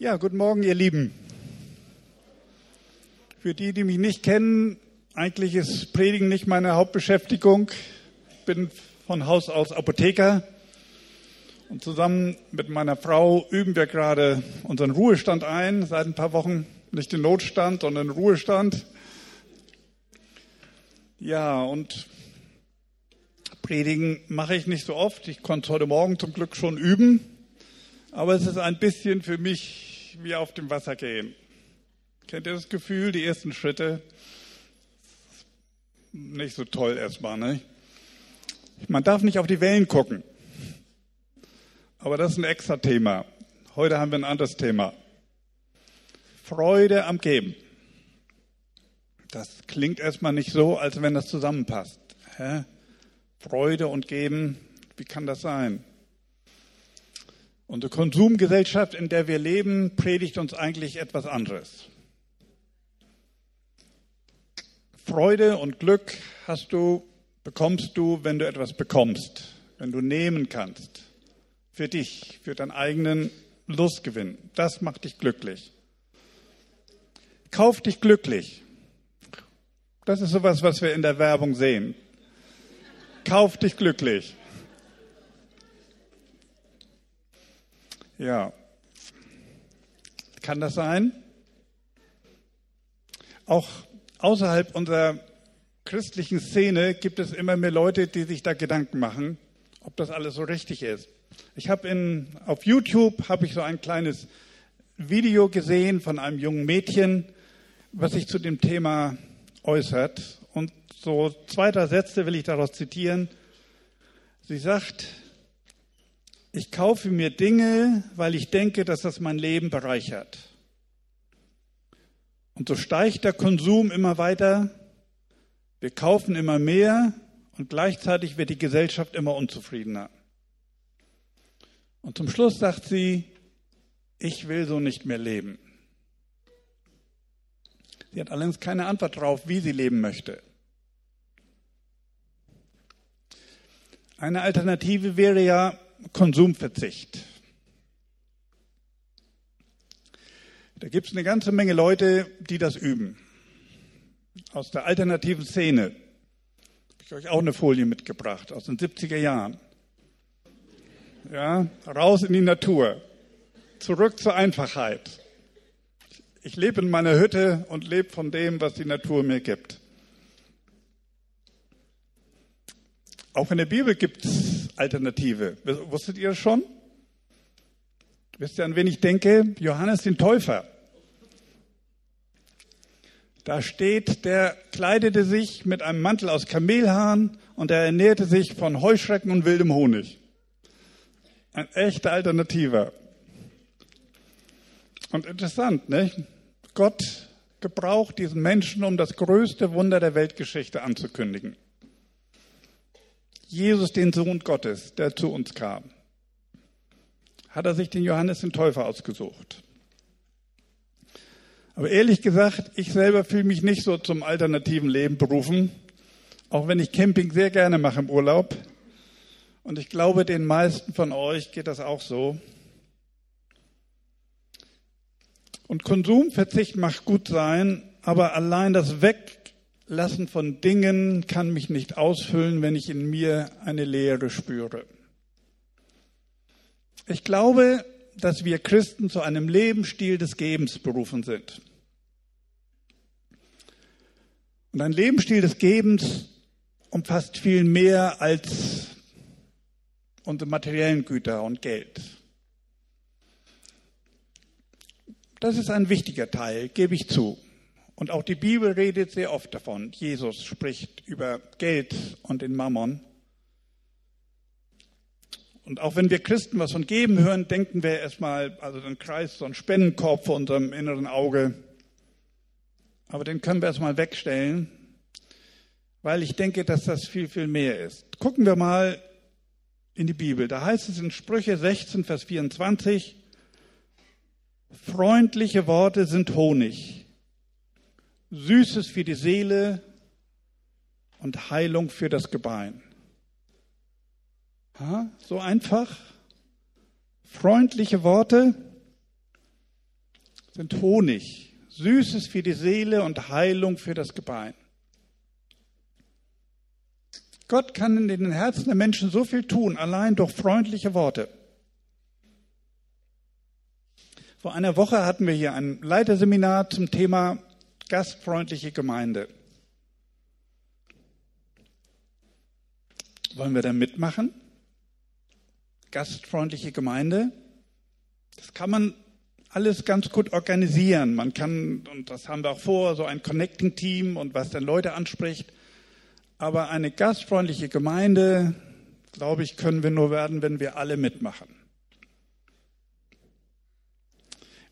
Ja, guten Morgen, ihr Lieben. Für die, die mich nicht kennen, eigentlich ist Predigen nicht meine Hauptbeschäftigung. Ich bin von Haus aus Apotheker und zusammen mit meiner Frau üben wir gerade unseren Ruhestand ein, seit ein paar Wochen. Nicht den Notstand, sondern den Ruhestand. Ja, und Predigen mache ich nicht so oft. Ich konnte es heute Morgen zum Glück schon üben. Aber es ist ein bisschen für mich wie auf dem Wasser gehen. Kennt ihr das Gefühl, die ersten Schritte? Nicht so toll erstmal, ne? Man darf nicht auf die Wellen gucken. Aber das ist ein extra Thema. Heute haben wir ein anderes Thema. Freude am Geben. Das klingt erstmal nicht so, als wenn das zusammenpasst. Hä? Freude und Geben, wie kann das sein? Unsere Konsumgesellschaft, in der wir leben, predigt uns eigentlich etwas anderes. Freude und Glück hast du, bekommst du, wenn du etwas bekommst, wenn du nehmen kannst. Für dich, für deinen eigenen Lustgewinn. Das macht dich glücklich. Kauf dich glücklich. Das ist sowas, was wir in der Werbung sehen. Kauf dich glücklich. Ja. Kann das sein? Auch außerhalb unserer christlichen Szene gibt es immer mehr Leute, die sich da Gedanken machen, ob das alles so richtig ist. Ich habe auf YouTube habe ich so ein kleines Video gesehen von einem jungen Mädchen, was sich zu dem Thema äußert und so zwei, Sätze will ich daraus zitieren. Sie sagt, ich kaufe mir Dinge, weil ich denke, dass das mein Leben bereichert. Und so steigt der Konsum immer weiter. Wir kaufen immer mehr und gleichzeitig wird die Gesellschaft immer unzufriedener. Und zum Schluss sagt sie, ich will so nicht mehr leben. Sie hat allerdings keine Antwort darauf, wie sie leben möchte. Eine Alternative wäre ja Konsumverzicht. Da gibt es eine ganze Menge Leute, die das üben. Aus der alternativen Szene habe ich euch auch eine Folie mitgebracht, aus den 70er Jahren. Ja, raus in die Natur, zurück zur Einfachheit. Ich lebe in meiner Hütte und lebe von dem, was die Natur mir gibt. Auch in der Bibel gibt es Alternative. Wusstet ihr das schon? Wisst ihr, an wen ich denke? Johannes den Täufer. Da steht, der kleidete sich mit einem Mantel aus Kamelhaaren und er ernährte sich von Heuschrecken und wildem Honig. Ein echter Alternativer. Und interessant, ne? Gott gebraucht diesen Menschen, um das größte Wunder der Weltgeschichte anzukündigen. Jesus, den Sohn Gottes, der zu uns kam, hat er sich den Johannes den Täufer ausgesucht. Aber ehrlich gesagt, ich selber fühle mich nicht so zum alternativen Leben berufen, auch wenn ich Camping sehr gerne mache im Urlaub. Und ich glaube, den meisten von euch geht das auch so. Und Konsumverzicht macht gut sein, aber allein das Weg Lassen von Dingen kann mich nicht ausfüllen, wenn ich in mir eine Leere spüre. Ich glaube, dass wir Christen zu einem Lebensstil des Gebens berufen sind. Und ein Lebensstil des Gebens umfasst viel mehr als unsere materiellen Güter und Geld. Das ist ein wichtiger Teil, gebe ich zu. Und auch die Bibel redet sehr oft davon. Jesus spricht über Geld und den Mammon. Und auch wenn wir Christen was von geben hören, denken wir erstmal, also dann kreist so ein Spendenkorb vor unserem inneren Auge. Aber den können wir erstmal wegstellen, weil ich denke, dass das viel, viel mehr ist. Gucken wir mal in die Bibel. Da heißt es in Sprüche 16, Vers 24, freundliche Worte sind Honig Süßes für die Seele und Heilung für das Gebein. Ha, so einfach. Freundliche Worte. sind Honig, Süßes für die Seele und Heilung für das Gebein. Gott kann in den Herzen der Menschen so viel tun, allein durch freundliche Worte. Vor einer Woche hatten wir hier ein Leiterseminar zum Thema gastfreundliche Gemeinde. Wollen wir da mitmachen? Gastfreundliche Gemeinde? Das kann man alles ganz gut organisieren. Man kann, und das haben wir auch vor, so ein Connecting-Team und was dann Leute anspricht. Aber eine gastfreundliche Gemeinde, glaube ich, können wir nur werden, wenn wir alle mitmachen.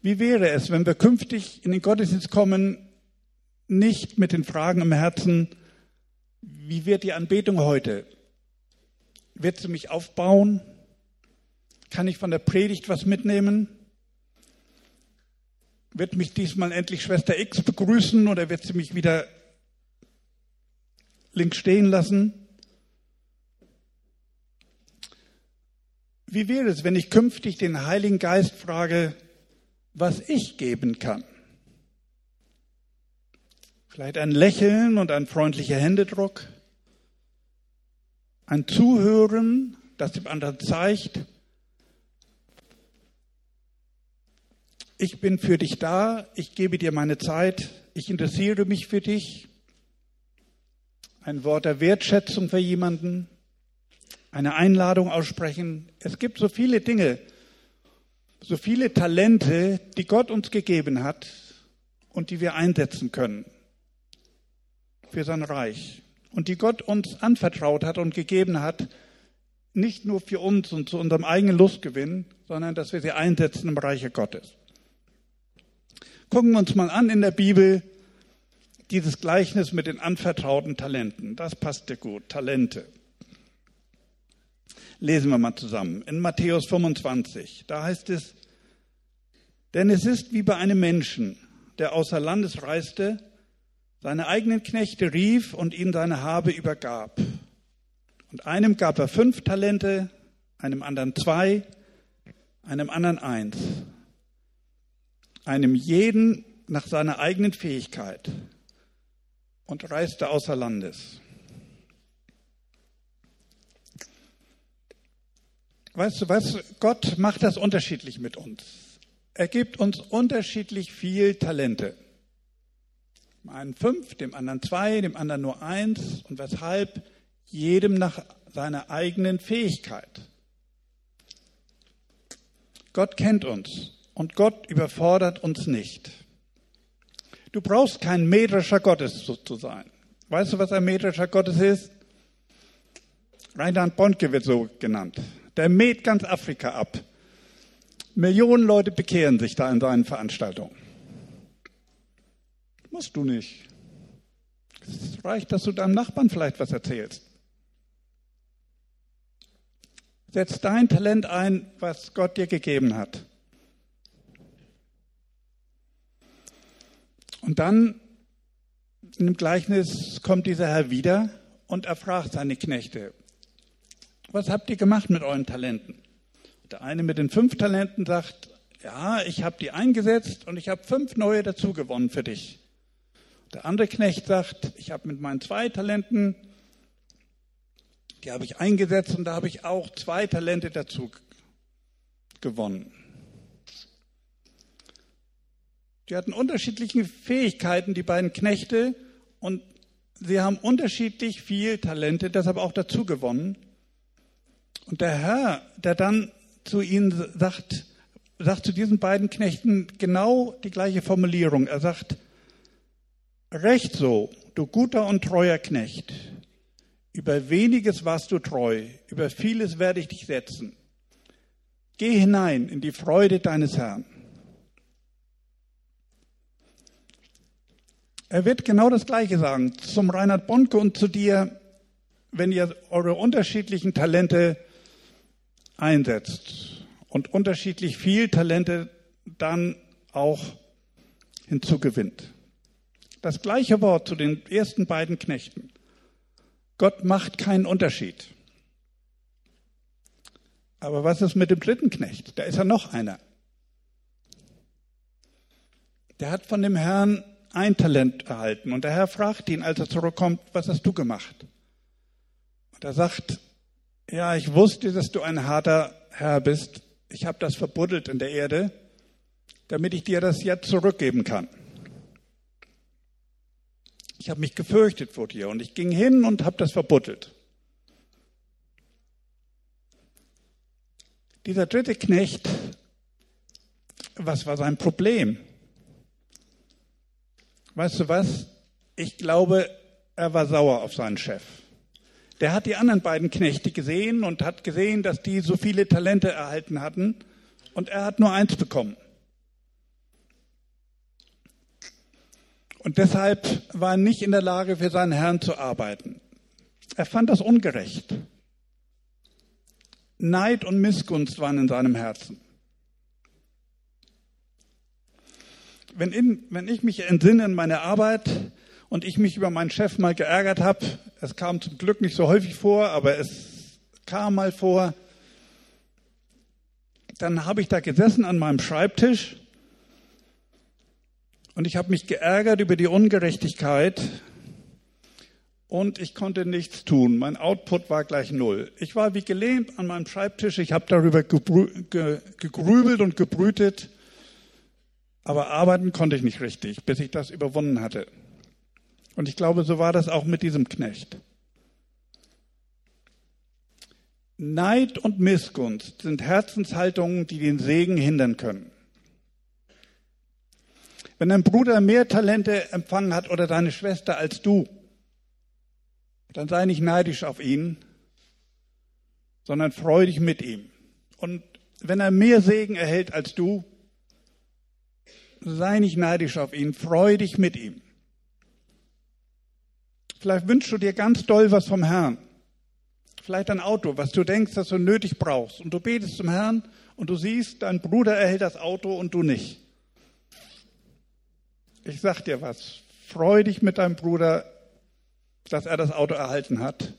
Wie wäre es, wenn wir künftig in den Gottesdienst kommen, nicht mit den Fragen im Herzen, wie wird die Anbetung heute? Wird sie mich aufbauen? Kann ich von der Predigt was mitnehmen? Wird mich diesmal endlich Schwester X begrüßen oder wird sie mich wieder links stehen lassen? Wie wäre es, wenn ich künftig den Heiligen Geist frage, was ich geben kann? Vielleicht ein Lächeln und ein freundlicher Händedruck, ein Zuhören, das dem anderen zeigt, ich bin für dich da, ich gebe dir meine Zeit, ich interessiere mich für dich. Ein Wort der Wertschätzung für jemanden, eine Einladung aussprechen. Es gibt so viele Dinge, so viele Talente, die Gott uns gegeben hat und die wir einsetzen können für sein Reich und die Gott uns anvertraut hat und gegeben hat, nicht nur für uns und zu unserem eigenen Lustgewinn, sondern dass wir sie einsetzen im Reiche Gottes. Gucken wir uns mal an in der Bibel dieses Gleichnis mit den anvertrauten Talenten. Das passt dir gut. Talente. Lesen wir mal zusammen. In Matthäus 25, da heißt es, denn es ist wie bei einem Menschen, der außer Landes reiste, seine eigenen Knechte rief und ihnen seine Habe übergab. Und einem gab er fünf Talente, einem anderen zwei, einem anderen eins einem jeden nach seiner eigenen Fähigkeit und reiste außer Landes. Weißt du was? Gott macht das unterschiedlich mit uns. Er gibt uns unterschiedlich viel Talente. Dem einen fünf, dem anderen zwei, dem anderen nur eins. Und weshalb? Jedem nach seiner eigenen Fähigkeit. Gott kennt uns. Und Gott überfordert uns nicht. Du brauchst kein metrischer Gottes zu sein. Weißt du, was ein metrischer Gottes ist? Reinhard Bonke wird so genannt. Der mäht ganz Afrika ab. Millionen Leute bekehren sich da in seinen Veranstaltungen. Musst du nicht. Es reicht, dass du deinem Nachbarn vielleicht was erzählst. Setz dein Talent ein, was Gott dir gegeben hat. Und dann in dem Gleichnis kommt dieser Herr wieder und er fragt seine Knechte, was habt ihr gemacht mit euren Talenten? Der eine mit den fünf Talenten sagt, ja, ich habe die eingesetzt und ich habe fünf neue dazu gewonnen für dich. Der andere Knecht sagt, ich habe mit meinen zwei Talenten, die habe ich eingesetzt und da habe ich auch zwei Talente dazu gewonnen. Die hatten unterschiedliche Fähigkeiten, die beiden Knechte, und sie haben unterschiedlich viel Talente, deshalb auch dazu gewonnen. Und der Herr, der dann zu ihnen sagt, sagt zu diesen beiden Knechten genau die gleiche Formulierung. Er sagt, Recht so, du guter und treuer Knecht. Über weniges warst du treu, über vieles werde ich dich setzen. Geh hinein in die Freude deines Herrn. Er wird genau das Gleiche sagen zum Reinhard Bonke und zu dir, wenn ihr eure unterschiedlichen Talente einsetzt und unterschiedlich viel Talente dann auch hinzugewinnt. Das gleiche Wort zu den ersten beiden Knechten. Gott macht keinen Unterschied. Aber was ist mit dem dritten Knecht? Da ist ja noch einer. der hat von dem Herrn ein Talent erhalten. Und der Herr fragt ihn, als er zurückkommt, was hast du gemacht? Und er sagt, ja, ich wusste, dass du ein harter Herr bist. Ich habe das verbuddelt in der Erde, damit ich dir das jetzt zurückgeben kann. Ich habe mich gefürchtet vor dir und ich ging hin und habe das verbuddelt. Dieser dritte Knecht, was war sein Problem? Weißt du was? Ich glaube, er war sauer auf seinen Chef. Der hat die anderen beiden Knechte gesehen und hat gesehen, dass die so viele Talente erhalten hatten und er hat nur eins bekommen. Und deshalb war er nicht in der Lage, für seinen Herrn zu arbeiten. Er fand das ungerecht. Neid und Missgunst waren in seinem Herzen. Wenn, in, wenn ich mich entsinne in meine Arbeit und ich mich über meinen Chef mal geärgert habe, es kam zum Glück nicht so häufig vor, aber es kam mal vor, dann habe ich da gesessen an meinem Schreibtisch und ich habe mich geärgert über die Ungerechtigkeit und ich konnte nichts tun. Mein Output war gleich null. Ich war wie gelähmt an meinem Schreibtisch. Ich habe darüber gegrübelt und gebrütet, aber arbeiten konnte ich nicht richtig, bis ich das überwunden hatte. Und ich glaube, so war das auch mit diesem Knecht. Neid und Missgunst sind Herzenshaltungen, die den Segen hindern können. Wenn dein Bruder mehr Talente empfangen hat oder deine Schwester als du, dann sei nicht neidisch auf ihn, sondern freu dich mit ihm. Und wenn er mehr Segen erhält als du, sei nicht neidisch auf ihn, freu dich mit ihm. Vielleicht wünschst du dir ganz doll was vom Herrn. Vielleicht ein Auto, was du denkst, dass du nötig brauchst. Und du betest zum Herrn und du siehst, dein Bruder erhält das Auto und du nicht ich sag dir was, freu dich mit deinem Bruder, dass er das Auto erhalten hat.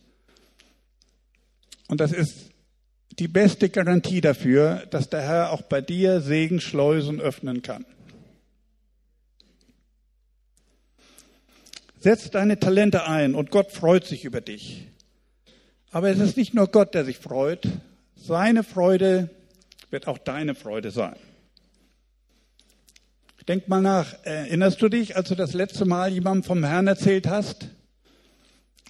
Und das ist die beste Garantie dafür, dass der Herr auch bei dir Segenschleusen öffnen kann. Setz deine Talente ein und Gott freut sich über dich. Aber es ist nicht nur Gott, der sich freut. Seine Freude wird auch deine Freude sein. Denk mal nach, erinnerst du dich, als du das letzte Mal jemandem vom Herrn erzählt hast?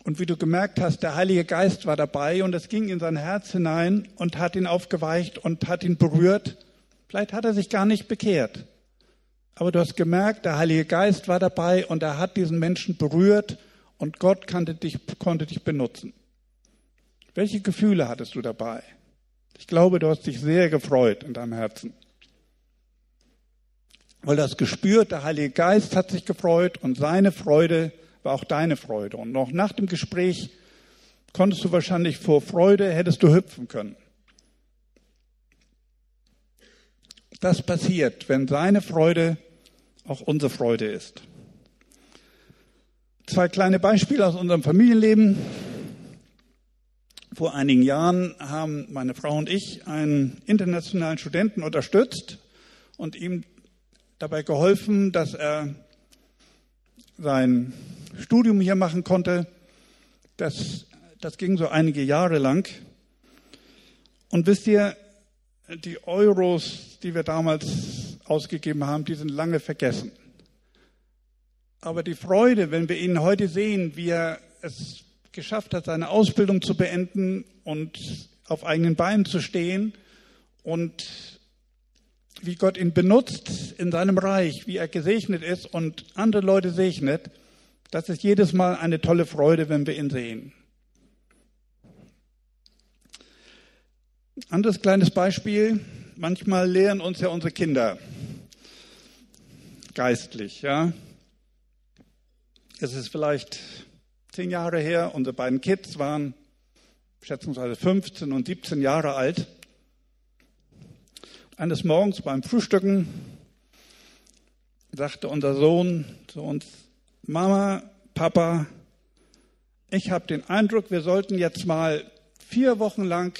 Und wie du gemerkt hast, der Heilige Geist war dabei und es ging in sein Herz hinein und hat ihn aufgeweicht und hat ihn berührt. Vielleicht hat er sich gar nicht bekehrt. Aber du hast gemerkt, der Heilige Geist war dabei und er hat diesen Menschen berührt und Gott konnte dich, konnte dich benutzen. Welche Gefühle hattest du dabei? Ich glaube, du hast dich sehr gefreut in deinem Herzen weil das gespürt, der Heilige Geist hat sich gefreut und seine Freude war auch deine Freude. Und noch nach dem Gespräch konntest du wahrscheinlich vor Freude, hättest du hüpfen können. Das passiert, wenn seine Freude auch unsere Freude ist. Zwei kleine Beispiele aus unserem Familienleben. Vor einigen Jahren haben meine Frau und ich einen internationalen Studenten unterstützt und ihm dabei geholfen, dass er sein Studium hier machen konnte. Das, das ging so einige Jahre lang. Und wisst ihr, die Euros, die wir damals ausgegeben haben, die sind lange vergessen. Aber die Freude, wenn wir ihn heute sehen, wie er es geschafft hat, seine Ausbildung zu beenden und auf eigenen Beinen zu stehen und wie Gott ihn benutzt in seinem Reich, wie er gesegnet ist und andere Leute segnet, das ist jedes Mal eine tolle Freude, wenn wir ihn sehen. Anderes kleines Beispiel. Manchmal lehren uns ja unsere Kinder geistlich, ja. Es ist vielleicht zehn Jahre her, unsere beiden Kids waren schätzungsweise 15 und 17 Jahre alt. Eines Morgens beim Frühstücken sagte unser Sohn zu uns, Mama, Papa, ich habe den Eindruck, wir sollten jetzt mal vier Wochen lang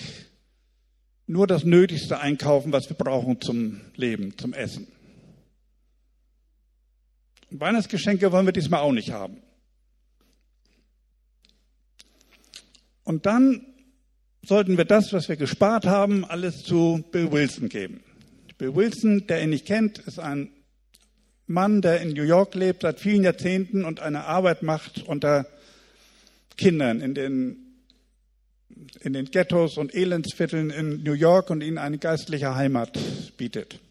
nur das Nötigste einkaufen, was wir brauchen zum Leben, zum Essen. Weihnachtsgeschenke wollen wir diesmal auch nicht haben. Und dann sollten wir das, was wir gespart haben, alles zu Bill Wilson geben. Bill Wilson, der ihn nicht kennt, ist ein Mann, der in New York lebt seit vielen Jahrzehnten und eine Arbeit macht unter Kindern in den, in den Ghettos und Elendsvierteln in New York und ihnen eine geistliche Heimat bietet.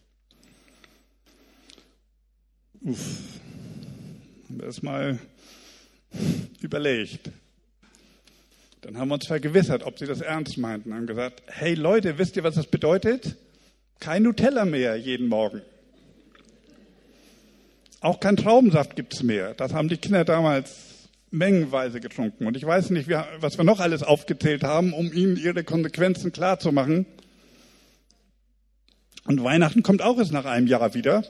Uff, das mal überlegt. Dann haben wir uns vergewissert, ob sie das ernst meinten. Haben gesagt, hey Leute, wisst ihr, was das bedeutet? Kein Nutella mehr jeden Morgen. Auch kein Traubensaft gibt's mehr. Das haben die Kinder damals mengenweise getrunken. Und ich weiß nicht, was wir noch alles aufgezählt haben, um ihnen ihre Konsequenzen klarzumachen. Und Weihnachten kommt auch erst nach einem Jahr wieder.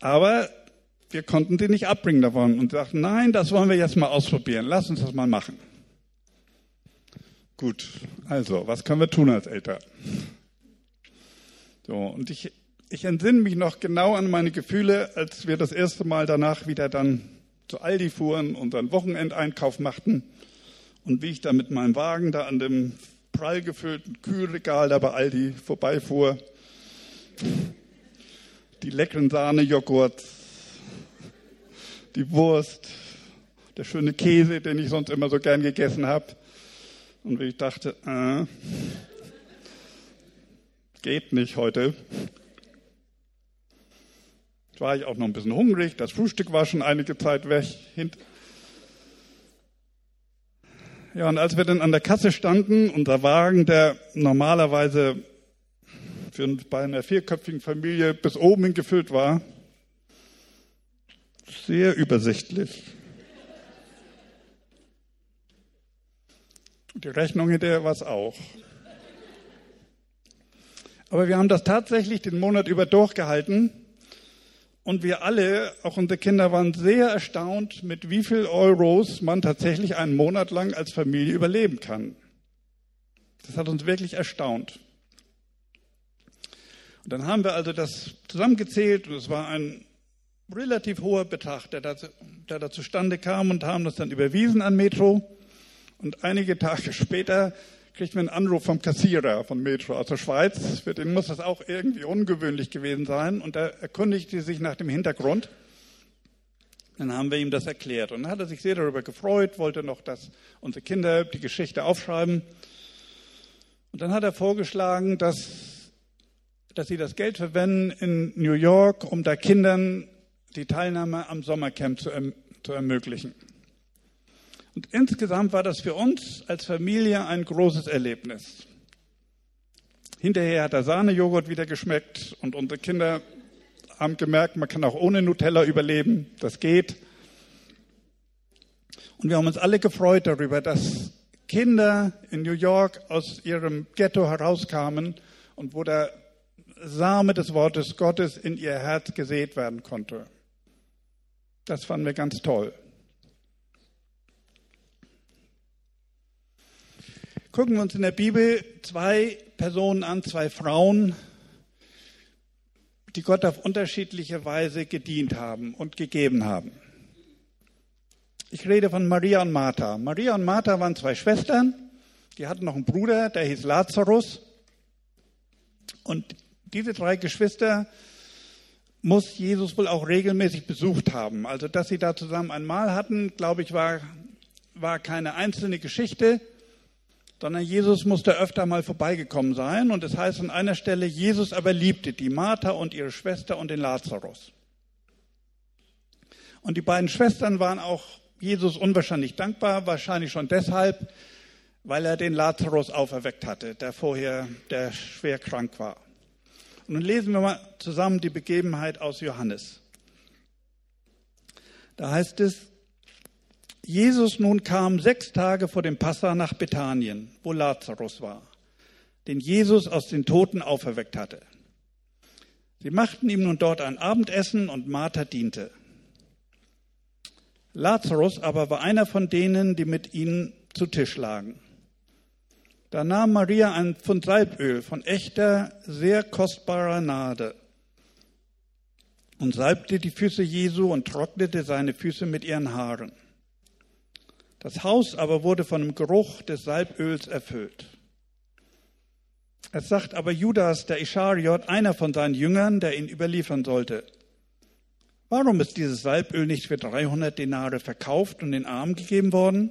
Aber wir konnten sie nicht abbringen davon und sagten, nein, das wollen wir jetzt mal ausprobieren. Lass uns das mal machen. Gut, also, was können wir tun als Eltern? So, und ich, ich entsinne mich noch genau an meine Gefühle, als wir das erste Mal danach wieder dann zu Aldi fuhren, unseren Wochenendeinkauf machten und wie ich da mit meinem Wagen da an dem prall gefüllten Kühlregal da bei Aldi vorbeifuhr. Die leckeren Sahnejoghurts, die Wurst, der schöne Käse, den ich sonst immer so gern gegessen habe. Und wie ich dachte, äh, geht nicht heute. Jetzt war ich auch noch ein bisschen hungrig, das Frühstück war schon einige Zeit weg. Ja, und als wir dann an der Kasse standen, unser Wagen, der normalerweise für bei einer vierköpfigen Familie bis oben hin gefüllt war, sehr übersichtlich. Die Rechnung hinterher war es auch. Aber wir haben das tatsächlich den Monat über durchgehalten. Und wir alle, auch unsere Kinder, waren sehr erstaunt, mit wie viel Euros man tatsächlich einen Monat lang als Familie überleben kann. Das hat uns wirklich erstaunt. Und dann haben wir also das zusammengezählt und es war ein relativ hoher Betrag, der da, der da zustande kam und haben das dann überwiesen an Metro. Und einige Tage später kriegt man einen Anruf vom Kassierer von Metro aus der Schweiz. Für den muss das auch irgendwie ungewöhnlich gewesen sein. Und er erkundigte sich nach dem Hintergrund. Dann haben wir ihm das erklärt. Und dann hat er sich sehr darüber gefreut, wollte noch, dass unsere Kinder die Geschichte aufschreiben. Und dann hat er vorgeschlagen, dass, dass sie das Geld verwenden in New York, um da Kindern die Teilnahme am Sommercamp zu, erm-, zu ermöglichen. Und insgesamt war das für uns als Familie ein großes Erlebnis. Hinterher hat der Sahnejoghurt wieder geschmeckt und unsere Kinder haben gemerkt, man kann auch ohne Nutella überleben. Das geht. Und wir haben uns alle gefreut darüber, dass Kinder in New York aus ihrem Ghetto herauskamen und wo der Same des Wortes Gottes in ihr Herz gesät werden konnte. Das fanden wir ganz toll. Gucken wir uns in der Bibel zwei Personen an, zwei Frauen, die Gott auf unterschiedliche Weise gedient haben und gegeben haben. Ich rede von Maria und Martha. Maria und Martha waren zwei Schwestern. Die hatten noch einen Bruder, der hieß Lazarus. Und diese drei Geschwister muss Jesus wohl auch regelmäßig besucht haben. Also, dass sie da zusammen ein Mahl hatten, glaube ich, war, war keine einzelne Geschichte, sondern Jesus musste öfter mal vorbeigekommen sein. Und es heißt an einer Stelle, Jesus aber liebte die Martha und ihre Schwester und den Lazarus. Und die beiden Schwestern waren auch Jesus unwahrscheinlich dankbar, wahrscheinlich schon deshalb, weil er den Lazarus auferweckt hatte, der vorher, der schwer krank war. Und nun lesen wir mal zusammen die Begebenheit aus Johannes. Da heißt es, Jesus nun kam sechs Tage vor dem Passa nach Bethanien, wo Lazarus war, den Jesus aus den Toten auferweckt hatte. Sie machten ihm nun dort ein Abendessen und Martha diente. Lazarus aber war einer von denen, die mit ihnen zu Tisch lagen. Da nahm Maria ein Pfund Salböl von echter, sehr kostbarer Nade und salbte die Füße Jesu und trocknete seine Füße mit ihren Haaren. Das Haus aber wurde von dem Geruch des Salböls erfüllt. Es sagt aber Judas, der Ischariot, einer von seinen Jüngern, der ihn überliefern sollte. Warum ist dieses Salböl nicht für 300 Denare verkauft und den Armen gegeben worden?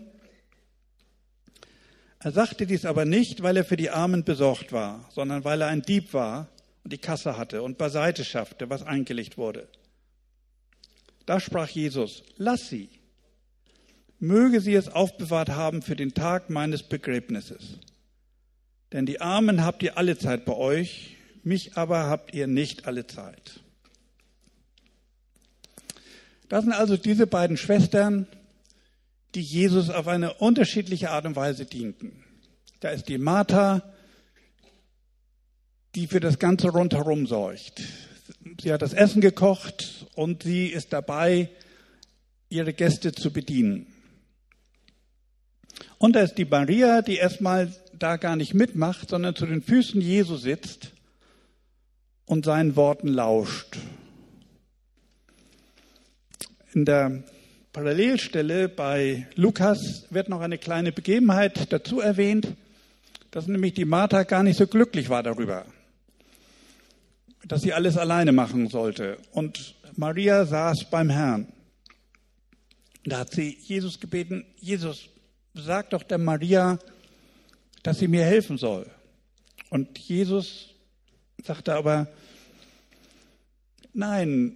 Er sagte dies aber nicht, weil er für die Armen besorgt war, sondern weil er ein Dieb war und die Kasse hatte und beiseite schaffte, was eingelegt wurde. Da sprach Jesus, lass sie, möge sie es aufbewahrt haben für den Tag meines Begräbnisses. Denn die Armen habt ihr alle Zeit bei euch, mich aber habt ihr nicht alle Zeit. Das sind also diese beiden Schwestern, die Jesus auf eine unterschiedliche Art und Weise dienten. Da ist die Martha, die für das Ganze rundherum sorgt. Sie hat das Essen gekocht und sie ist dabei, ihre Gäste zu bedienen. Und da ist die Maria, die erstmal da gar nicht mitmacht, sondern zu den Füßen Jesu sitzt und seinen Worten lauscht. In der Parallelstelle bei Lukas wird noch eine kleine Begebenheit dazu erwähnt, dass nämlich die Martha gar nicht so glücklich war darüber, dass sie alles alleine machen sollte. Und Maria saß beim Herrn. Da hat sie Jesus gebeten, Jesus, sag doch der Maria, dass sie mir helfen soll. Und Jesus sagte aber, nein,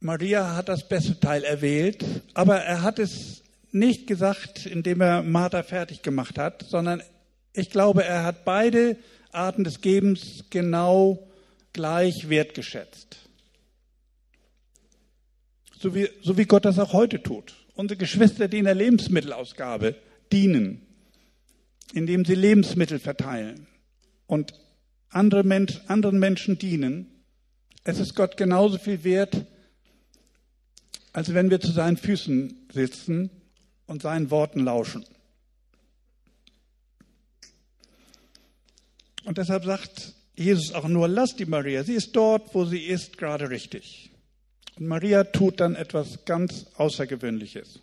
Maria hat das beste Teil erwählt, aber er hat es nicht gesagt, indem er Martha fertig gemacht hat, sondern ich glaube, er hat beide Arten des Gebens genau gleich wertgeschätzt. So wie, so wie Gott das auch heute tut. Unsere Geschwister, die in der Lebensmittelausgabe dienen, indem sie Lebensmittel verteilen und andere Mensch, anderen Menschen dienen, es ist Gott genauso viel wert, als wenn wir zu seinen Füßen sitzen und seinen Worten lauschen. Und deshalb sagt Jesus auch nur, lass die Maria, sie ist dort, wo sie ist, gerade richtig. Und Maria tut dann etwas ganz Außergewöhnliches.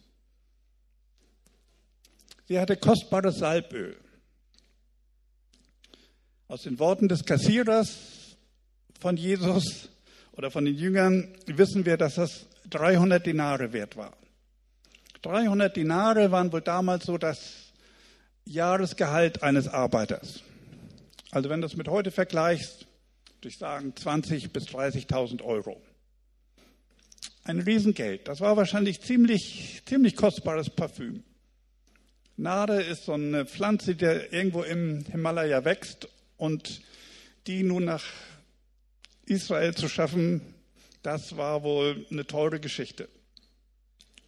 Sie hatte kostbares Salböl. Aus den Worten des Kassierers von Jesus oder von den Jüngern wissen wir, dass das 300 Dinare wert war. 300 Dinare waren wohl damals so das Jahresgehalt eines Arbeiters. Also wenn du das mit heute vergleichst, würde ich sagen 20.000 bis 30.000 Euro. Ein Riesengeld. Das war wahrscheinlich ziemlich, ziemlich kostbares Parfüm. Nade ist so eine Pflanze, die irgendwo im Himalaya wächst und die nun nach Israel zu schaffen, das war wohl eine teure Geschichte.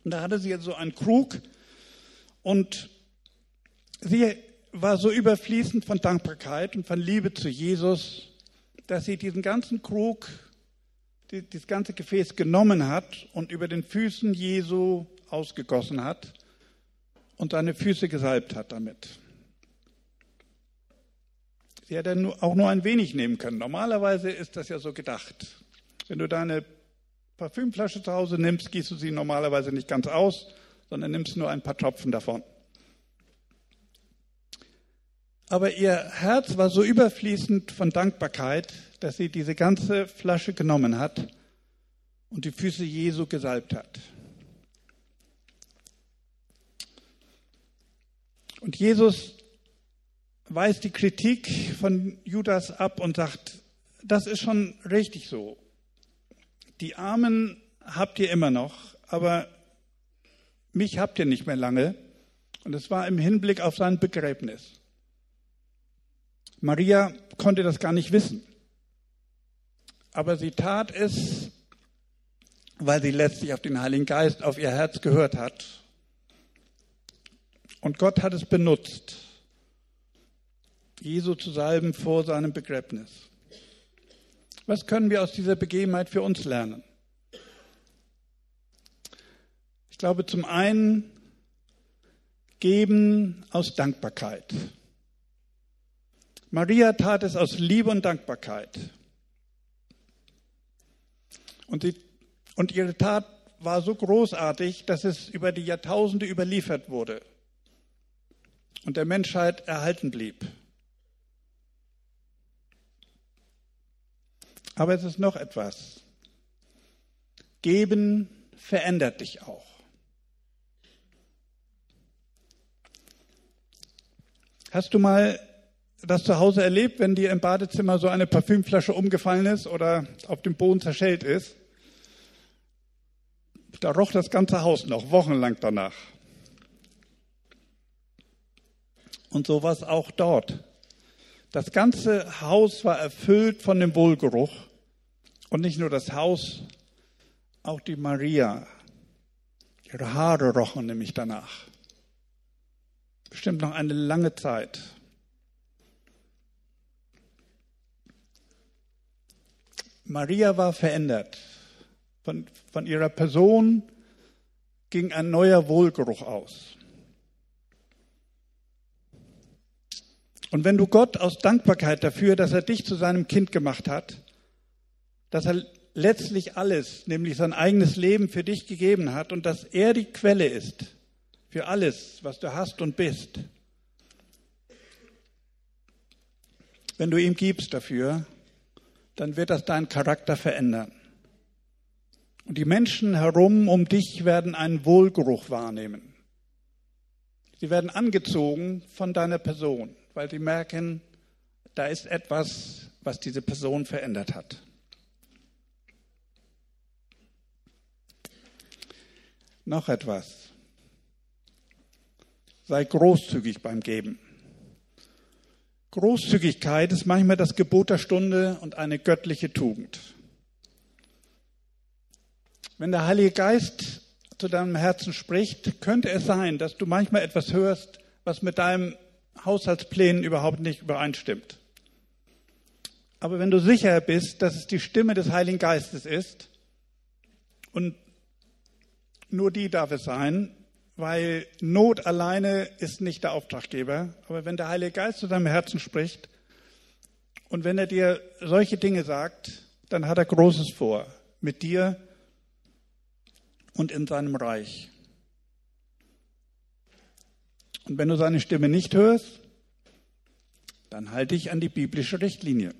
Und da hatte sie jetzt so einen Krug und sie war so überfließend von Dankbarkeit und von Liebe zu Jesus, dass sie diesen ganzen Krug, dieses ganze Gefäß genommen hat und über den Füßen Jesu ausgegossen hat und seine Füße gesalbt hat damit. Sie hätte auch nur ein wenig nehmen können. Normalerweise ist das ja so gedacht. Wenn du deine Parfümflasche zu Hause nimmst, gießt du sie normalerweise nicht ganz aus, sondern nimmst nur ein paar Tropfen davon. Aber ihr Herz war so überfließend von Dankbarkeit, dass sie diese ganze Flasche genommen hat und die Füße Jesu gesalbt hat. Und Jesus weist die Kritik von Judas ab und sagt, das ist schon richtig so. Die Armen habt ihr immer noch, aber mich habt ihr nicht mehr lange. Und es war im Hinblick auf sein Begräbnis. Maria konnte das gar nicht wissen. Aber sie tat es, weil sie letztlich auf den Heiligen Geist, auf ihr Herz gehört hat. Und Gott hat es benutzt, Jesu zu salben vor seinem Begräbnis. Was können wir aus dieser Begebenheit für uns lernen? Ich glaube zum einen geben aus Dankbarkeit. Maria tat es aus Liebe und Dankbarkeit. Und, sie, Und ihre Tat war so großartig, dass es über die Jahrtausende überliefert wurde und der Menschheit erhalten blieb. Aber es ist noch etwas. Geben verändert dich auch. Hast du mal das zu Hause erlebt, wenn dir im Badezimmer so eine Parfümflasche umgefallen ist oder auf dem Boden zerschellt ist? Da roch das ganze Haus noch wochenlang danach. Und so war es auch dort. Das ganze Haus war erfüllt von dem Wohlgeruch. Und nicht nur das Haus, auch die Maria. Ihre Haare rochen nämlich danach. Bestimmt noch eine lange Zeit. Maria war verändert. Von, von ihrer Person ging ein neuer Wohlgeruch aus. Und wenn du Gott aus Dankbarkeit dafür, dass er dich zu seinem Kind gemacht hat, dass er letztlich alles, nämlich sein eigenes Leben für dich gegeben hat und dass er die Quelle ist für alles, was du hast und bist, wenn du ihm gibst dafür, dann wird das deinen Charakter verändern. Und die Menschen herum um dich werden einen Wohlgeruch wahrnehmen. Sie werden angezogen von deiner Person, weil sie merken, da ist etwas, was diese Person verändert hat. Noch etwas. Sei großzügig beim Geben. Großzügigkeit ist manchmal das Gebot der Stunde und eine göttliche Tugend. Wenn der Heilige Geist zu deinem Herzen spricht, könnte es sein, dass du manchmal etwas hörst, was mit deinem Haushaltsplänen überhaupt nicht übereinstimmt. Aber wenn du sicher bist, dass es die Stimme des Heiligen Geistes ist, und nur die darf es sein, weil Not alleine ist nicht der Auftraggeber. Aber wenn der Heilige Geist zu deinem Herzen spricht und wenn er dir solche Dinge sagt, dann hat er Großes vor mit dir und in seinem Reich. Und wenn du seine Stimme nicht hörst, dann halte dich an die biblische Richtlinie.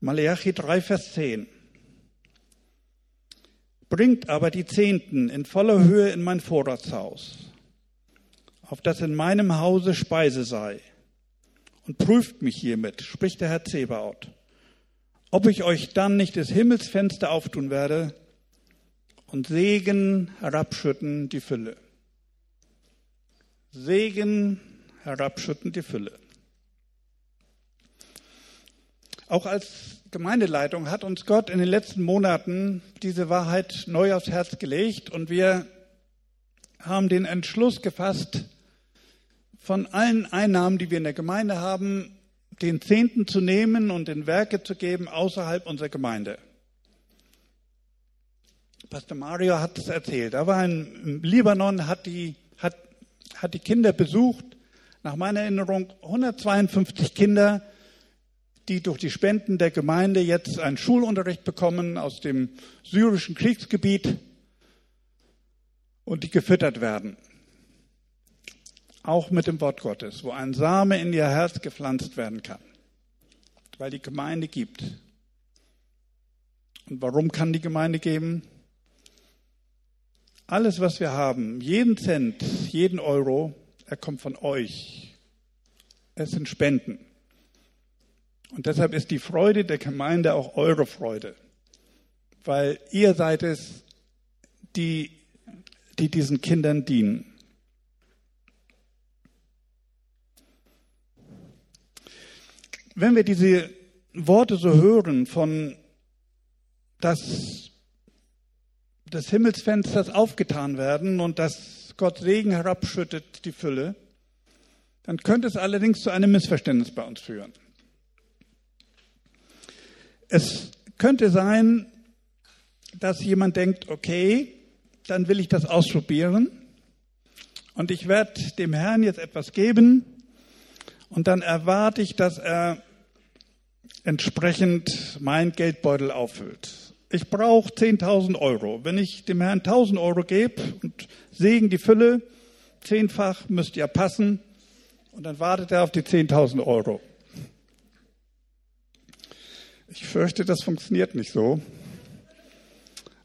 Malachi 3, Vers 10. Bringt aber die Zehnten in voller Höhe in mein Vorratshaus, auf das in meinem Hause Speise sei, und prüft mich hiermit, spricht der Herr Zebaoth, ob ich euch dann nicht das Himmelsfenster auftun werde und Segen herabschütten die Fülle. Segen herabschütten die Fülle. Auch als Gemeindeleitung hat uns Gott in den letzten Monaten diese Wahrheit neu aufs Herz gelegt und wir haben den Entschluss gefasst, von allen Einnahmen, die wir in der Gemeinde haben, den Zehnten zu nehmen und in Werke zu geben außerhalb unserer Gemeinde. Pastor Mario hat es erzählt. Er war in Libanon, hat die, hat, hat die Kinder besucht. Nach meiner Erinnerung 152 Kinder die durch die Spenden der Gemeinde jetzt einen Schulunterricht bekommen aus dem syrischen Kriegsgebiet und die gefüttert werden. Auch mit dem Wort Gottes, wo ein Same in ihr Herz gepflanzt werden kann, weil die Gemeinde gibt. Und warum kann die Gemeinde geben? Alles, was wir haben, jeden Cent, jeden Euro, er kommt von euch. Es sind Spenden. Und deshalb ist die Freude der Gemeinde auch eure Freude, weil ihr seid es, die, die diesen Kindern dienen. Wenn wir diese Worte so hören von, dass des Himmelsfensters aufgetan werden und dass Gott Segen herabschüttet, die Fülle, dann könnte es allerdings zu einem Missverständnis bei uns führen. Es könnte sein, dass jemand denkt, okay, dann will ich das ausprobieren und ich werde dem Herrn jetzt etwas geben und dann erwarte ich, dass er entsprechend mein Geldbeutel auffüllt. Ich brauche 10.000 Euro. Wenn ich dem Herrn 1.000 Euro gebe und Segen die Fülle, zehnfach müsste ja passen, und dann wartet er auf die 10.000 Euro. Ich fürchte, das funktioniert nicht so,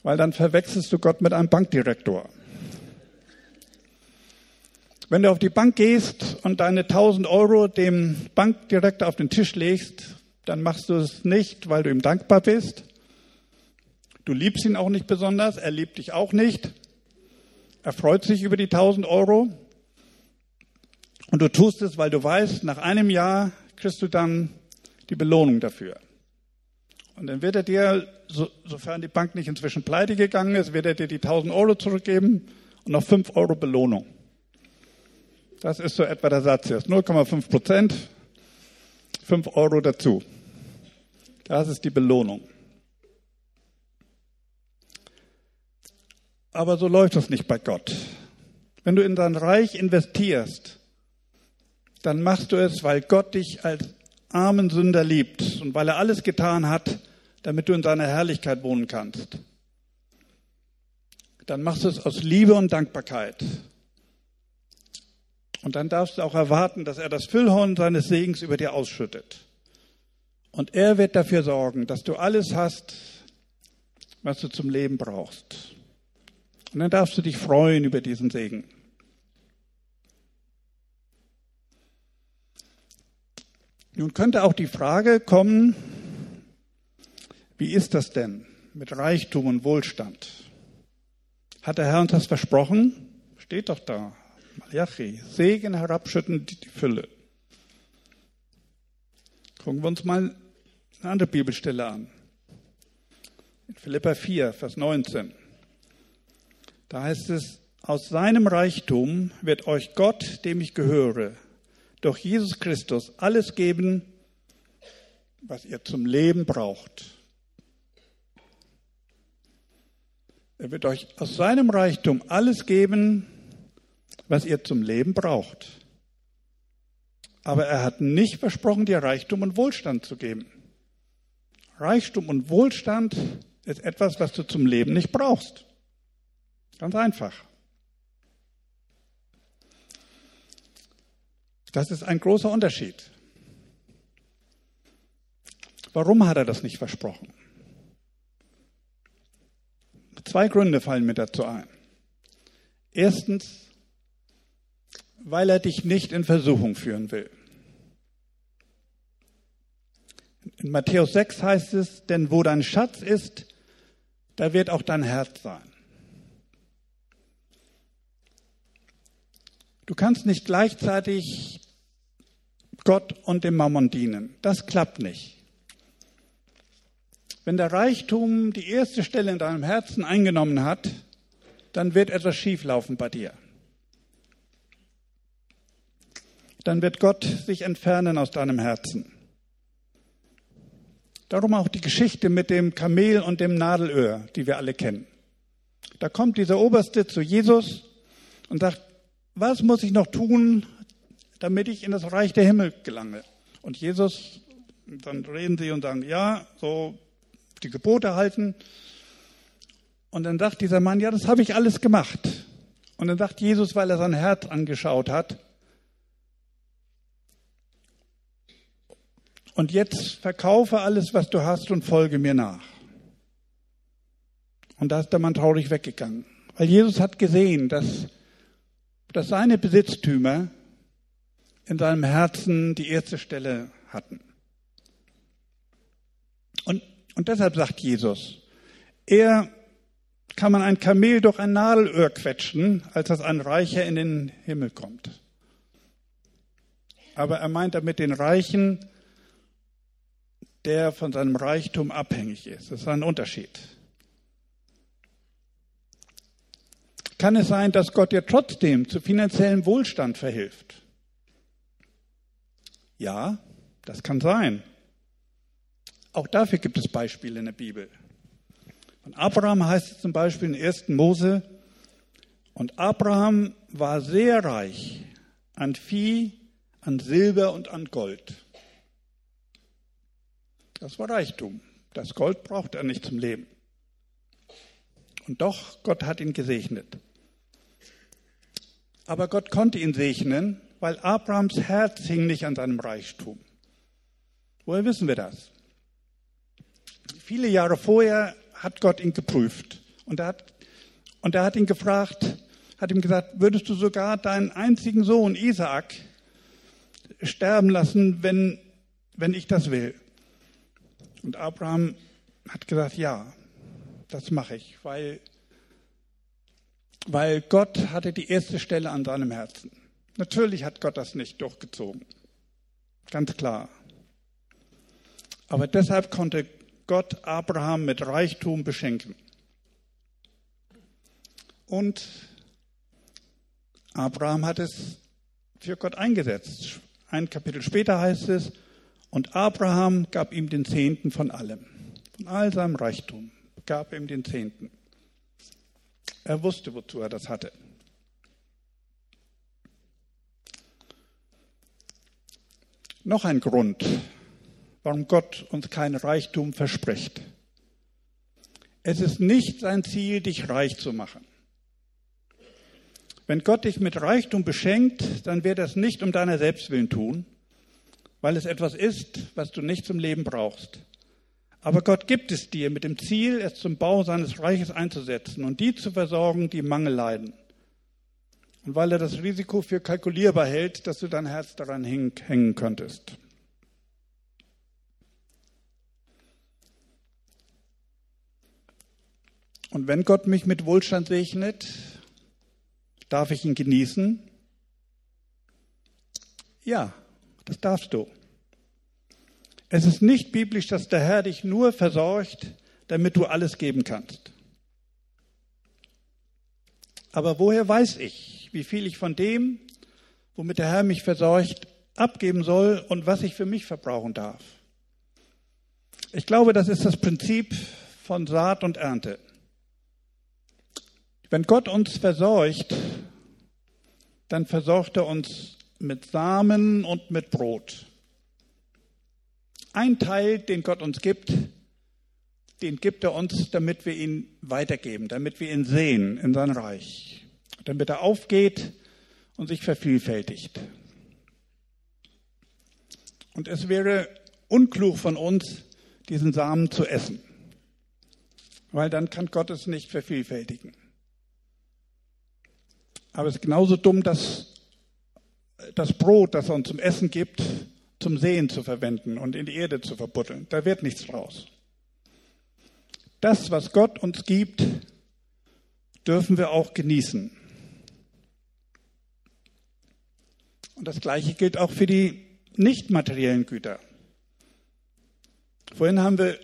weil dann verwechselst du Gott mit einem Bankdirektor. Wenn du auf die Bank gehst und deine 1000 Euro dem Bankdirektor auf den Tisch legst, dann machst du es nicht, weil du ihm dankbar bist. Du liebst ihn auch nicht besonders, er liebt dich auch nicht. Er freut sich über die 1000 Euro. Und du tust es, weil du weißt, nach einem Jahr kriegst du dann die Belohnung dafür. Und dann wird er dir, so, sofern die Bank nicht inzwischen pleite gegangen ist, wird er dir die 1000 Euro zurückgeben und noch 5 Euro Belohnung. Das ist so etwa der Satz jetzt. 0,5 Prozent, 5 Euro dazu. Das ist die Belohnung. Aber so läuft es nicht bei Gott. Wenn du in dein Reich investierst, dann machst du es, weil Gott dich als armen Sünder liebt und weil er alles getan hat, damit du in seiner Herrlichkeit wohnen kannst. Dann machst du es aus Liebe und Dankbarkeit. Und dann darfst du auch erwarten, dass er das Füllhorn seines Segens über dir ausschüttet. Und er wird dafür sorgen, dass du alles hast, was du zum Leben brauchst. Und dann darfst du dich freuen über diesen Segen. Nun könnte auch die Frage kommen, wie ist das denn mit Reichtum und Wohlstand? Hat der Herr uns das versprochen? Steht doch da. Malachi, Segen herabschütten die Fülle. Gucken wir uns mal eine andere Bibelstelle an. In Philippa 4, Vers 19. Da heißt es, aus seinem Reichtum wird euch Gott, dem ich gehöre, durch Jesus Christus alles geben, was ihr zum Leben braucht. Er wird euch aus seinem Reichtum alles geben, was ihr zum Leben braucht. Aber er hat nicht versprochen, dir Reichtum und Wohlstand zu geben. Reichtum und Wohlstand ist etwas, was du zum Leben nicht brauchst. Ganz einfach. Das ist ein großer Unterschied. Warum hat er das nicht versprochen? Zwei Gründe fallen mir dazu ein. Erstens, weil er dich nicht in Versuchung führen will. In Matthäus 6 heißt es, denn wo dein Schatz ist, da wird auch dein Herz sein. Du kannst nicht gleichzeitig Gott und dem Mammon dienen. Das klappt nicht. Wenn der Reichtum die erste Stelle in deinem Herzen eingenommen hat, dann wird etwas schieflaufen bei dir. Dann wird Gott sich entfernen aus deinem Herzen. Darum auch die Geschichte mit dem Kamel und dem Nadelöhr, die wir alle kennen. Da kommt dieser Oberste zu Jesus und sagt, was muss ich noch tun, damit ich in das Reich der Himmel gelange? Und Jesus, dann reden sie und sagen, ja, so die Gebote halten. Und dann sagt dieser Mann, ja, das habe ich alles gemacht. Und dann sagt Jesus, weil er sein Herz angeschaut hat, und jetzt verkaufe alles, was du hast und folge mir nach. Und da ist der Mann traurig weggegangen. Weil Jesus hat gesehen, dass dass seine Besitztümer in seinem Herzen die erste Stelle hatten. Und, und deshalb sagt Jesus, er kann man ein Kamel durch ein Nadelöhr quetschen, als dass ein Reicher in den Himmel kommt. Aber er meint damit den Reichen, der von seinem Reichtum abhängig ist. Das ist ein Unterschied. Kann es sein, dass Gott dir trotzdem zu finanziellem Wohlstand verhilft. Ja, das kann sein. Auch dafür gibt es Beispiele in der Bibel. Von Abraham heißt es zum Beispiel in 1. Mose, und Abraham war sehr reich an Vieh, an Silber und an Gold. Das war Reichtum. Das Gold braucht er nicht zum Leben. Und doch, Gott hat ihn gesegnet. Aber Gott konnte ihn segnen, weil Abrahams Herz hing nicht an seinem Reichtum. Woher wissen wir das? Viele Jahre vorher hat Gott ihn geprüft und er hat, und er hat ihn gefragt, hat ihm gesagt, würdest du sogar deinen einzigen Sohn Isaak sterben lassen, wenn, wenn ich das will? Und Abraham hat gesagt, ja, das mache ich, weil, weil Gott hatte die erste Stelle an seinem Herzen. Natürlich hat Gott das nicht durchgezogen. Ganz klar. Aber deshalb konnte Gott Abraham mit Reichtum beschenken. Und Abraham hat es für Gott eingesetzt. Ein Kapitel später heißt es, und Abraham gab ihm den Zehnten von allem, von all seinem Reichtum, gab ihm den Zehnten. Er wusste, wozu er das hatte. Noch ein Grund, warum Gott uns kein Reichtum verspricht. Es ist nicht sein Ziel, dich reich zu machen. Wenn Gott dich mit Reichtum beschenkt, dann wird er es nicht um deiner Selbstwillen tun, weil es etwas ist, was du nicht zum Leben brauchst. Aber Gott gibt es dir mit dem Ziel, es zum Bau seines Reiches einzusetzen und die zu versorgen, die Mangel leiden. Und weil er das Risiko für kalkulierbar hält, dass du dein Herz daran hängen könntest. Und wenn Gott mich mit Wohlstand segnet, darf ich ihn genießen? Ja, das darfst du. Es ist nicht biblisch, dass der Herr dich nur versorgt, damit du alles geben kannst. Aber woher weiß ich, wie viel ich von dem, womit der Herr mich versorgt, abgeben soll und was ich für mich verbrauchen darf? Ich glaube, das ist das Prinzip von Saat und Ernte. Wenn Gott uns versorgt, dann versorgt er uns mit Samen und mit Brot. Ein Teil, den Gott uns gibt, den gibt er uns, damit wir ihn weitergeben, damit wir ihn sehen in sein Reich, damit er aufgeht und sich vervielfältigt. Und es wäre unklug von uns, diesen Samen zu essen, weil dann kann Gott es nicht vervielfältigen. Aber es ist genauso dumm, das, das Brot, das er uns zum Essen gibt, zum Sehen zu verwenden und in die Erde zu verbuddeln. Da wird nichts draus. Das, was Gott uns gibt, dürfen wir auch genießen. Und das Gleiche gilt auch für die nicht materiellen Güter. Vorhin haben wir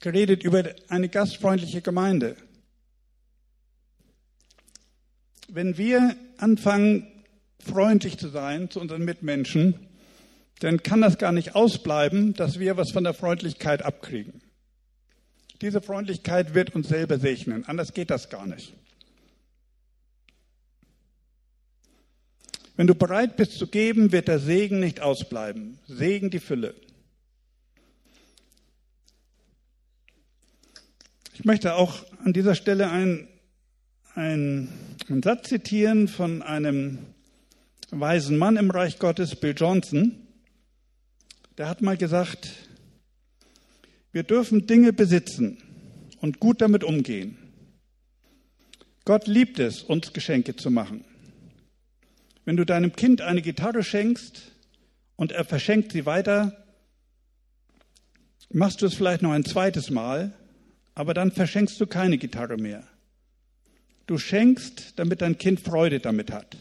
geredet über eine gastfreundliche Gemeinde. Wenn wir anfangen, freundlich zu sein zu unseren Mitmenschen, dann kann das gar nicht ausbleiben, dass wir was von der Freundlichkeit abkriegen. Diese Freundlichkeit wird uns selber segnen, anders geht das gar nicht. Wenn du bereit bist zu geben, wird der Segen nicht ausbleiben. Segen die Fülle. Ich möchte auch an dieser Stelle ein einen, einen Satz zitieren von einem weisen Mann im Reich Gottes, Bill Johnson. Der hat mal gesagt, wir dürfen Dinge besitzen und gut damit umgehen. Gott liebt es, uns Geschenke zu machen. Wenn du deinem Kind eine Gitarre schenkst und er verschenkt sie weiter, machst du es vielleicht noch ein zweites Mal, aber dann verschenkst du keine Gitarre mehr. Du schenkst, damit dein Kind Freude damit hat.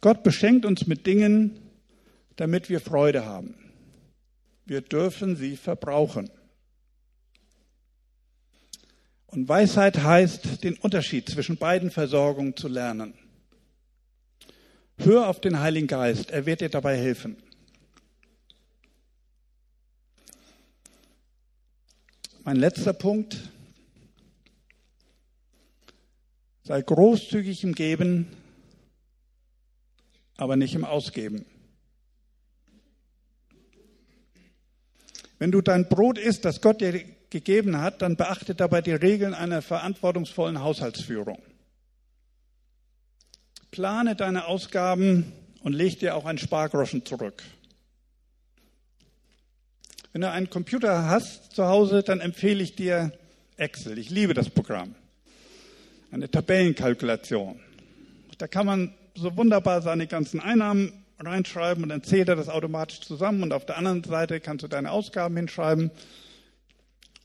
Gott beschenkt uns mit Dingen, damit wir Freude haben. Wir dürfen sie verbrauchen. Und Weisheit heißt, den Unterschied zwischen beiden Versorgungen zu lernen. Hör auf den Heiligen Geist, er wird dir dabei helfen. Mein letzter Punkt, Sei großzügig im Geben, aber nicht im Ausgeben. Wenn du dein Brot isst, das Gott dir gegeben hat, dann beachte dabei die Regeln einer verantwortungsvollen Haushaltsführung. Plane deine Ausgaben und leg dir auch einen Spargroschen zurück. Wenn du einen Computer hast zu Hause, dann empfehle ich dir Excel. Ich liebe das Programm. Eine Tabellenkalkulation. Da kann man so wunderbar seine ganzen Einnahmen reinschreiben und dann zählt er das automatisch zusammen und auf der anderen Seite kannst du deine Ausgaben hinschreiben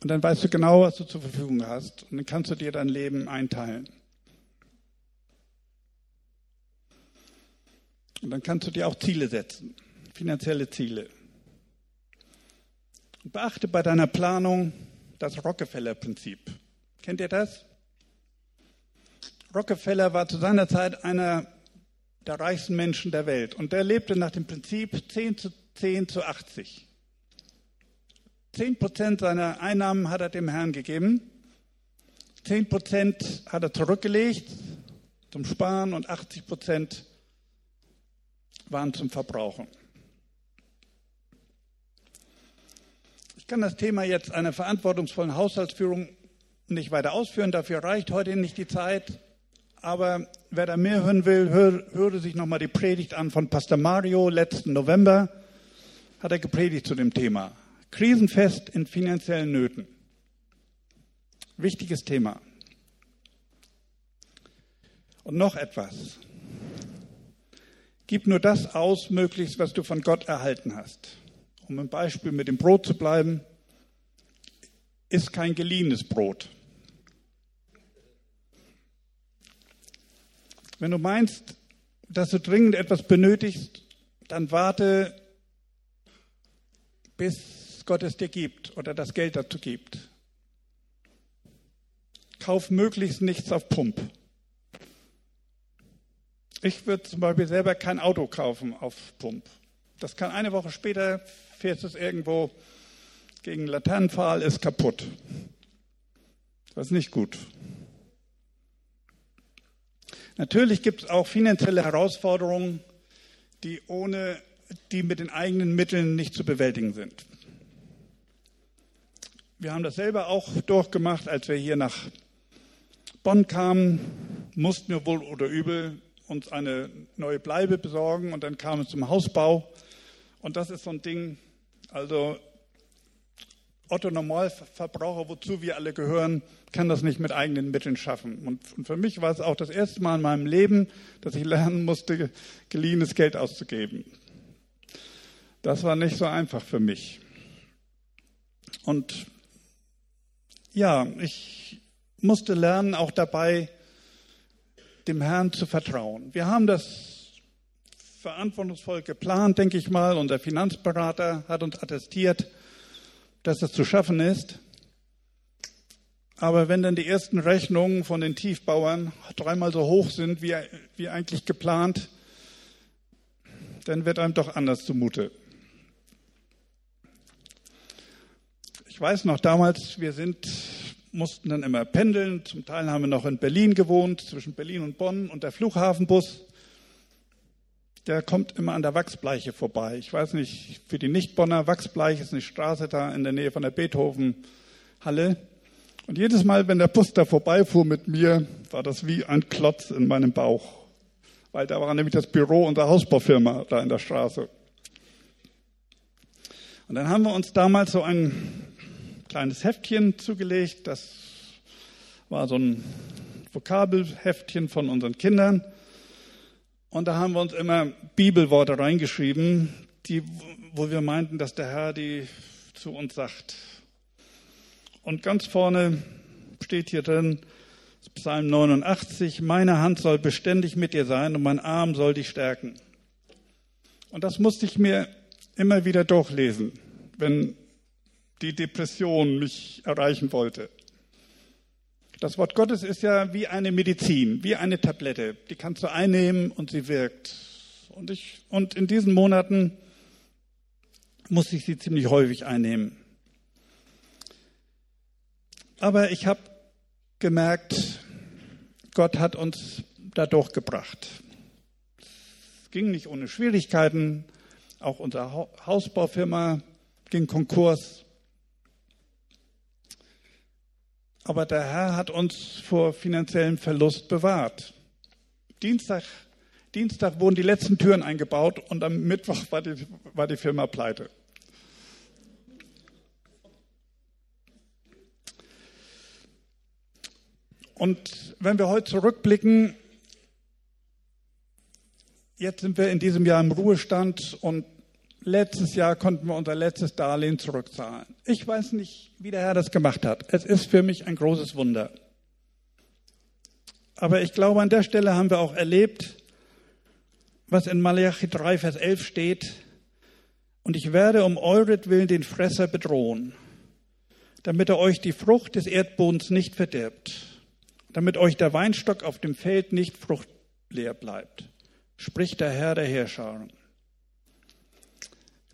und dann weißt du genau, was du zur Verfügung hast und dann kannst du dir dein Leben einteilen. Und dann kannst du dir auch Ziele setzen, finanzielle Ziele. Und beachte bei deiner Planung das Rockefeller-Prinzip. Kennt ihr das? Rockefeller war zu seiner Zeit einer der reichsten Menschen der Welt und der lebte nach dem Prinzip 10 zu 10 zu 80. 10 Prozent seiner Einnahmen hat er dem Herrn gegeben, 10 Prozent hat er zurückgelegt zum Sparen und 80 Prozent waren zum Verbrauchen. Ich kann das Thema jetzt einer verantwortungsvollen Haushaltsführung nicht weiter ausführen, dafür reicht heute nicht die Zeit. Aber wer da mehr hören will, hör, höre sich nochmal die Predigt an von Pastor Mario letzten November. Hat er gepredigt zu dem Thema. Krisenfest in finanziellen Nöten. Wichtiges Thema. Und noch etwas. Gib nur das aus, möglichst, was du von Gott erhalten hast. Um im Beispiel mit dem Brot zu bleiben, ist kein geliehenes Brot. Wenn du meinst, dass du dringend etwas benötigst, dann warte, bis Gott es dir gibt oder das Geld dazu gibt. Kauf möglichst nichts auf Pump. Ich würde zum Beispiel selber kein Auto kaufen auf Pump. Das kann eine Woche später, fährst es irgendwo gegen Laternenpfahl, ist kaputt. Das ist nicht gut. Natürlich gibt es auch finanzielle Herausforderungen, die ohne, die mit den eigenen Mitteln nicht zu bewältigen sind. Wir haben das selber auch durchgemacht, als wir hier nach Bonn kamen, mussten wir wohl oder übel uns eine neue Bleibe besorgen und dann kam es zum Hausbau. Und das ist so ein Ding, also Otto Normalverbraucher, wozu wir alle gehören, kann das nicht mit eigenen Mitteln schaffen. Und, für mich war es auch das erste Mal in meinem Leben, dass ich lernen musste, geliehenes Geld auszugeben. Das war nicht so einfach für mich. Und ja, ich musste lernen, auch dabei dem Herrn zu vertrauen. Wir haben das verantwortungsvoll geplant, denke ich mal. Unser Finanzberater hat uns attestiert, dass das zu schaffen ist. Aber wenn dann die ersten Rechnungen von den Tiefbauern dreimal so hoch sind wie, wie eigentlich geplant, dann wird einem doch anders zumute. Ich weiß noch damals, wir sind, mussten dann immer pendeln. Zum Teil haben wir noch in Berlin gewohnt, zwischen Berlin und Bonn und der Flughafenbus der kommt immer an der Wachsbleiche vorbei. Ich weiß nicht, für die Nicht-Bonner, Wachsbleich ist eine Straße da in der Nähe von der Beethoven-Halle. Und jedes Mal, wenn der Bus da vorbeifuhr mit mir, war das wie ein Klotz in meinem Bauch. Weil da war nämlich das Büro unserer Hausbaufirma da in der Straße. Und dann haben wir uns damals so ein kleines Heftchen zugelegt. Das war so ein Vokabelheftchen von unseren Kindern. Und da haben wir uns immer Bibelworte reingeschrieben, die, wo wir meinten, dass der Herr die zu uns sagt. Und ganz vorne steht hier drin, Psalm 89, meine Hand soll beständig mit dir sein und mein Arm soll dich stärken. Und das musste ich mir immer wieder durchlesen, wenn die Depression mich erreichen wollte. Das Wort Gottes ist ja wie eine Medizin, wie eine Tablette. Die kannst du einnehmen und sie wirkt. Und, ich, und in diesen Monaten musste ich sie ziemlich häufig einnehmen. Aber ich habe gemerkt, Gott hat uns da durchgebracht. Es ging nicht ohne Schwierigkeiten. Auch unsere Hausbaufirma ging Konkurs. Aber der Herr hat uns vor finanziellem Verlust bewahrt. Dienstag, Dienstag wurden die letzten Türen eingebaut und am Mittwoch war die, war die Firma pleite. Und wenn wir heute zurückblicken, jetzt sind wir in diesem Jahr im Ruhestand und letztes Jahr konnten wir unser letztes Darlehen zurückzahlen. Ich weiß nicht, wie der Herr das gemacht hat. Es ist für mich ein großes Wunder. Aber ich glaube, an der Stelle haben wir auch erlebt, was in Malachi 3, Vers 11 steht. Und ich werde um euretwillen den Fresser bedrohen, damit er euch die Frucht des Erdbodens nicht verdirbt, damit euch der Weinstock auf dem Feld nicht fruchtleer bleibt, spricht der Herr der Herrscher.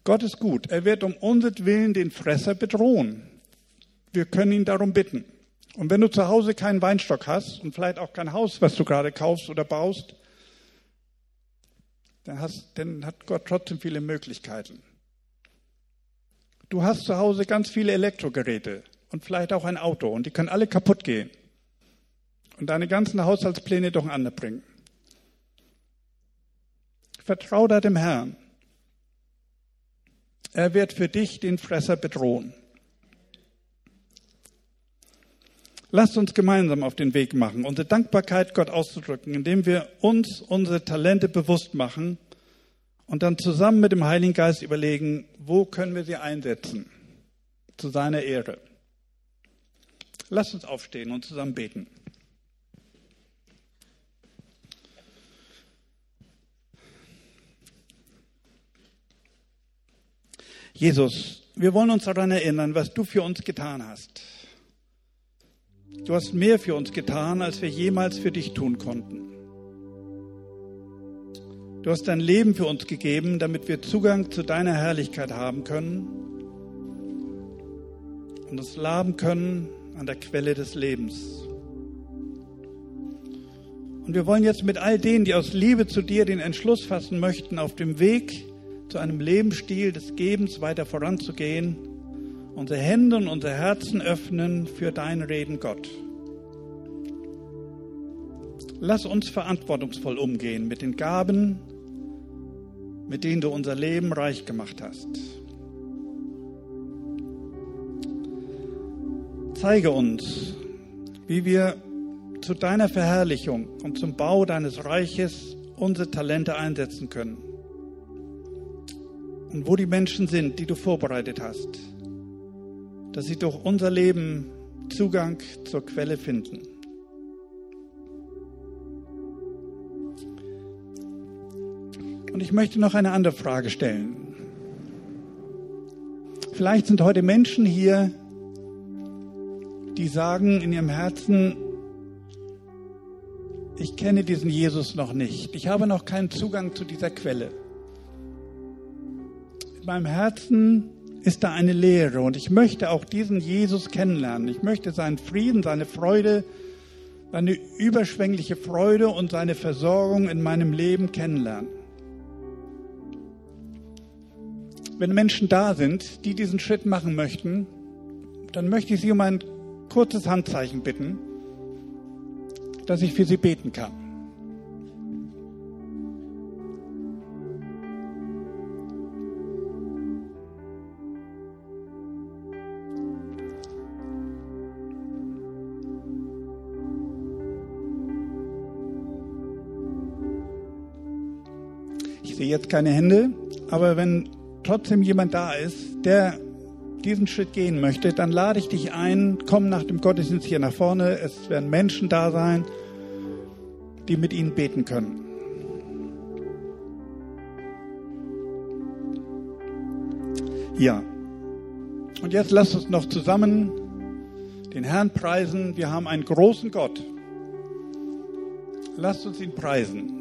Gott ist gut. Er wird um unsertwillen den Fresser bedrohen. Wir können ihn darum bitten. Und wenn du zu Hause keinen Weinstock hast und vielleicht auch kein Haus, was du gerade kaufst oder baust, dann, hast, dann hat Gott trotzdem viele Möglichkeiten. Du hast zu Hause ganz viele Elektrogeräte und vielleicht auch ein Auto und die können alle kaputt gehen und deine ganzen Haushaltspläne durcheinander bringen. Vertrau da dem Herrn. Er wird für dich den Fresser bedrohen. Lasst uns gemeinsam auf den Weg machen, unsere Dankbarkeit Gott auszudrücken, indem wir uns unsere Talente bewusst machen und dann zusammen mit dem Heiligen Geist überlegen, wo können wir sie einsetzen zu seiner Ehre. Lasst uns aufstehen und zusammen beten. Jesus, wir wollen uns daran erinnern, was du für uns getan hast. Du hast mehr für uns getan, als wir jemals für dich tun konnten. Du hast dein Leben für uns gegeben, damit wir Zugang zu deiner Herrlichkeit haben können und uns laben können an der Quelle des Lebens. Und wir wollen jetzt mit all denen, die aus Liebe zu dir den Entschluss fassen möchten, auf dem Weg zu einem Lebensstil des Gebens weiter voranzugehen, unsere Hände und unser Herzen öffnen für dein Reden, Gott. Lass uns verantwortungsvoll umgehen mit den Gaben, mit denen du unser Leben reich gemacht hast. Zeige uns, wie wir zu deiner Verherrlichung und zum Bau deines Reiches unsere Talente einsetzen können. Und wo die Menschen sind, die du vorbereitet hast dass sie durch unser Leben Zugang zur Quelle finden. Und ich möchte noch eine andere Frage stellen. Vielleicht sind heute Menschen hier, die sagen in ihrem Herzen, ich kenne diesen Jesus noch nicht. Ich habe noch keinen Zugang zu dieser Quelle. In meinem Herzen ist da eine Lehre und ich möchte auch diesen Jesus kennenlernen. Ich möchte seinen Frieden, seine Freude, seine überschwängliche Freude und seine Versorgung in meinem Leben kennenlernen. Wenn Menschen da sind, die diesen Schritt machen möchten, dann möchte ich Sie um ein kurzes Handzeichen bitten, dass ich für Sie beten kann. Jetzt keine Hände, aber wenn trotzdem jemand da ist, der diesen Schritt gehen möchte, dann lade ich dich ein, komm nach dem Gottesdienst hier nach vorne. Es werden Menschen da sein, die mit ihnen beten können. Ja. Und jetzt lasst uns noch zusammen den Herrn preisen. Wir haben einen großen Gott. Lasst uns ihn preisen.